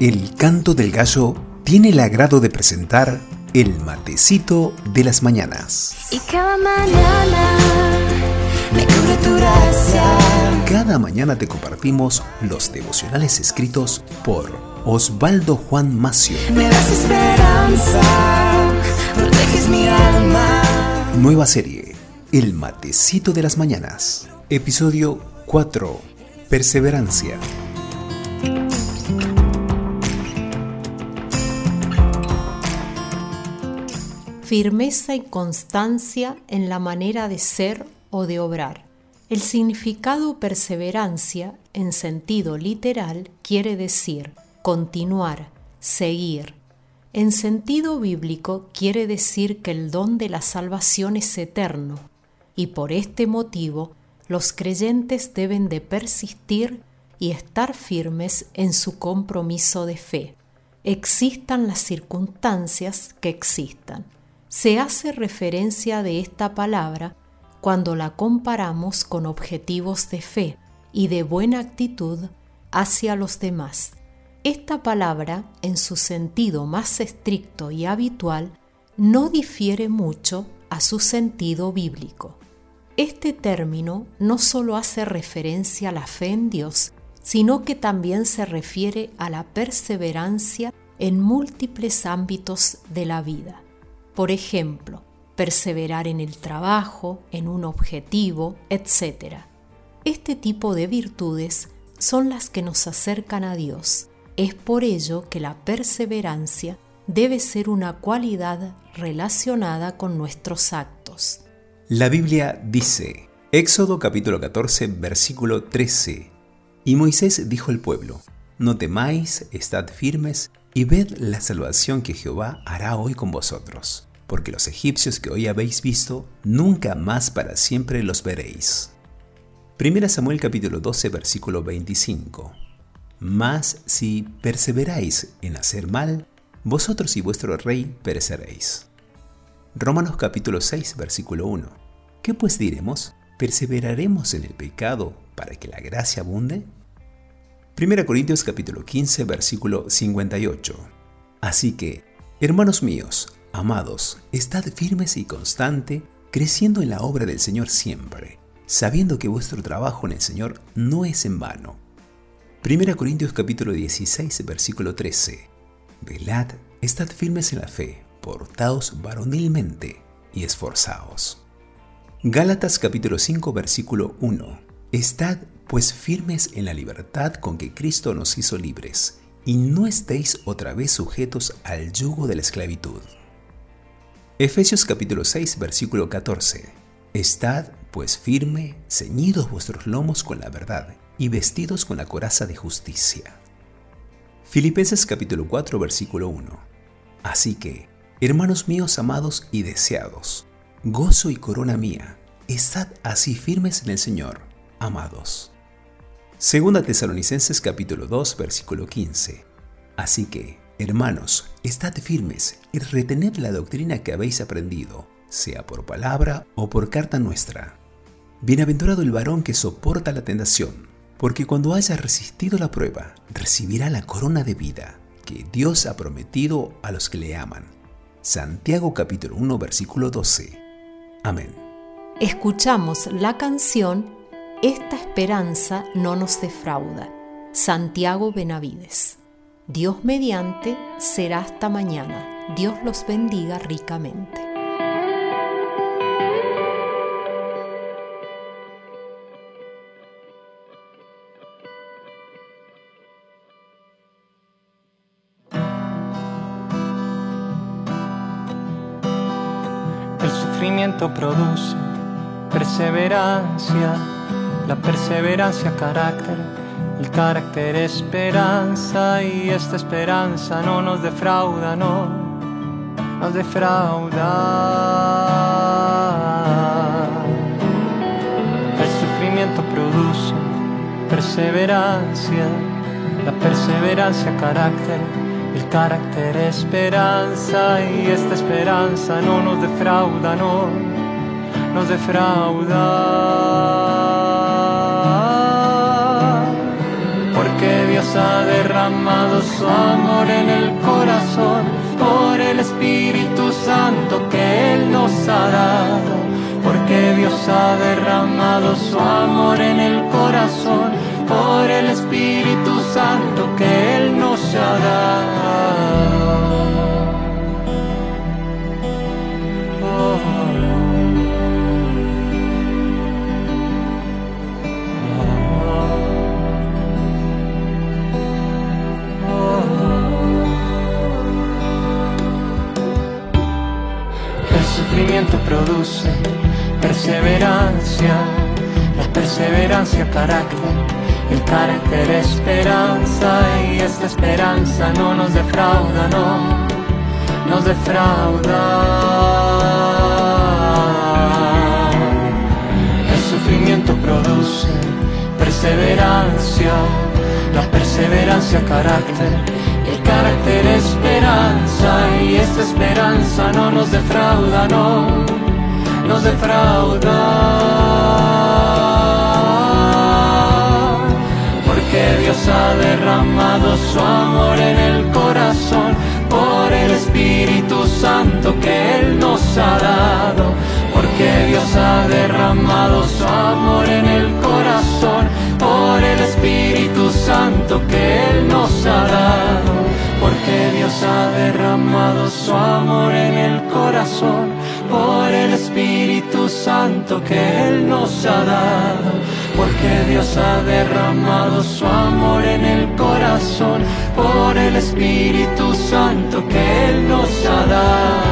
El canto del gallo tiene el agrado de presentar el matecito de las mañanas. Y cada mañana me cubre tu gracia. Cada mañana te compartimos los devocionales escritos por Osvaldo Juan Macio. Me das esperanza, proteges mi alma. Nueva serie, El matecito de las mañanas. Episodio 4. Perseverancia. Firmeza y constancia en la manera de ser o de obrar. El significado perseverancia, en sentido literal, quiere decir continuar, seguir. En sentido bíblico quiere decir que el don de la salvación es eterno, y por este motivo los creyentes deben de persistir y estar firmes en su compromiso de fe, existan las circunstancias que existan se hace referencia de esta palabra cuando la comparamos con objetivos de fe y de buena actitud hacia los demás. Esta palabra, en su sentido más estricto y habitual, no difiere mucho a su sentido bíblico. Este término no solo hace referencia a la fe en Dios, sino que también se refiere a la perseverancia en múltiples ámbitos de la vida. Por ejemplo, perseverar en el trabajo, en un objetivo, etc. Este tipo de virtudes son las que nos acercan a Dios. Es por ello que la perseverancia debe ser una cualidad relacionada con nuestros actos. La Biblia dice, Éxodo capítulo 14, versículo 13, Y Moisés dijo al pueblo, No temáis, estad firmes y ved la salvación que Jehová hará hoy con vosotros, porque los egipcios que hoy habéis visto, nunca más para siempre los veréis. 1 Samuel capítulo 12 versículo 25. Mas si perseveráis en hacer mal, vosotros y vuestro rey pereceréis. Romanos capítulo 6 versículo 1. ¿Qué pues diremos? ¿Perseveraremos en el pecado para que la gracia abunde? 1 Corintios capítulo 15 versículo 58. Así que, hermanos míos, amados, estad firmes y constante, creciendo en la obra del Señor siempre, sabiendo que vuestro trabajo en el Señor no es en vano. 1 Corintios capítulo 16 versículo 13. Velad, estad firmes en la fe, portaos varonilmente y esforzaos. Gálatas capítulo 5 versículo 1. Estad pues firmes en la libertad con que Cristo nos hizo libres, y no estéis otra vez sujetos al yugo de la esclavitud. Efesios capítulo 6 versículo 14. Estad pues firme, ceñidos vuestros lomos con la verdad, y vestidos con la coraza de justicia. Filipenses capítulo 4 versículo 1. Así que, hermanos míos amados y deseados, gozo y corona mía, estad así firmes en el Señor, amados. Segunda Tesalonicenses capítulo 2 versículo 15. Así que, hermanos, estad firmes y retened la doctrina que habéis aprendido, sea por palabra o por carta nuestra. Bienaventurado el varón que soporta la tentación, porque cuando haya resistido la prueba, recibirá la corona de vida que Dios ha prometido a los que le aman. Santiago capítulo 1 versículo 12. Amén. Escuchamos la canción esta esperanza no nos defrauda. Santiago Benavides. Dios mediante será hasta mañana. Dios los bendiga ricamente. El sufrimiento produce perseverancia la perseverancia carácter, el carácter esperanza y esta esperanza no nos defrauda, no nos defrauda. El sufrimiento produce perseverancia, la perseverancia carácter, el carácter esperanza y esta esperanza no nos defrauda, no nos defrauda. Porque Dios ha derramado su amor en el corazón, por el Espíritu Santo que Él nos ha dado, porque Dios ha derramado su amor en el corazón, por el Espíritu Santo que Él nos ha dado. Produce perseverancia, la perseverancia carácter, el carácter esperanza y esta esperanza no nos defrauda, no nos defrauda. El sufrimiento produce perseverancia, la perseverancia carácter el carácter esperanza y esta esperanza no nos defrauda, no nos defrauda. Porque Dios ha derramado su amor en el corazón por el Espíritu Santo que Él nos ha dado. Porque Dios ha derramado su amor en el corazón por el Espíritu Santo que Él nos ha dado, porque Dios ha derramado su amor en el corazón, Que Él nos ha dado, porque Dios ha derramado su amor en el corazón, por el Espíritu Santo que Él nos ha dado.